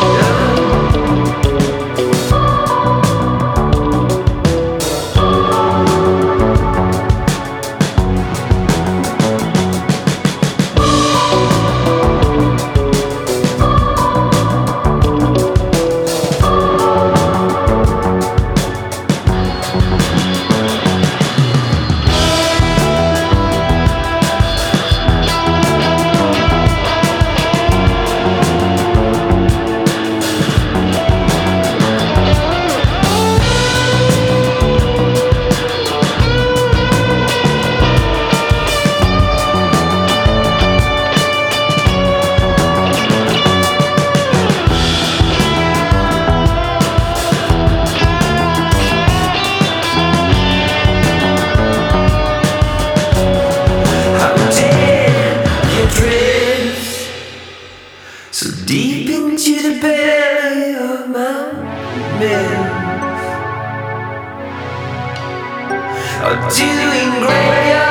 Yeah. So deep into the belly of my mouth, I'm doing great.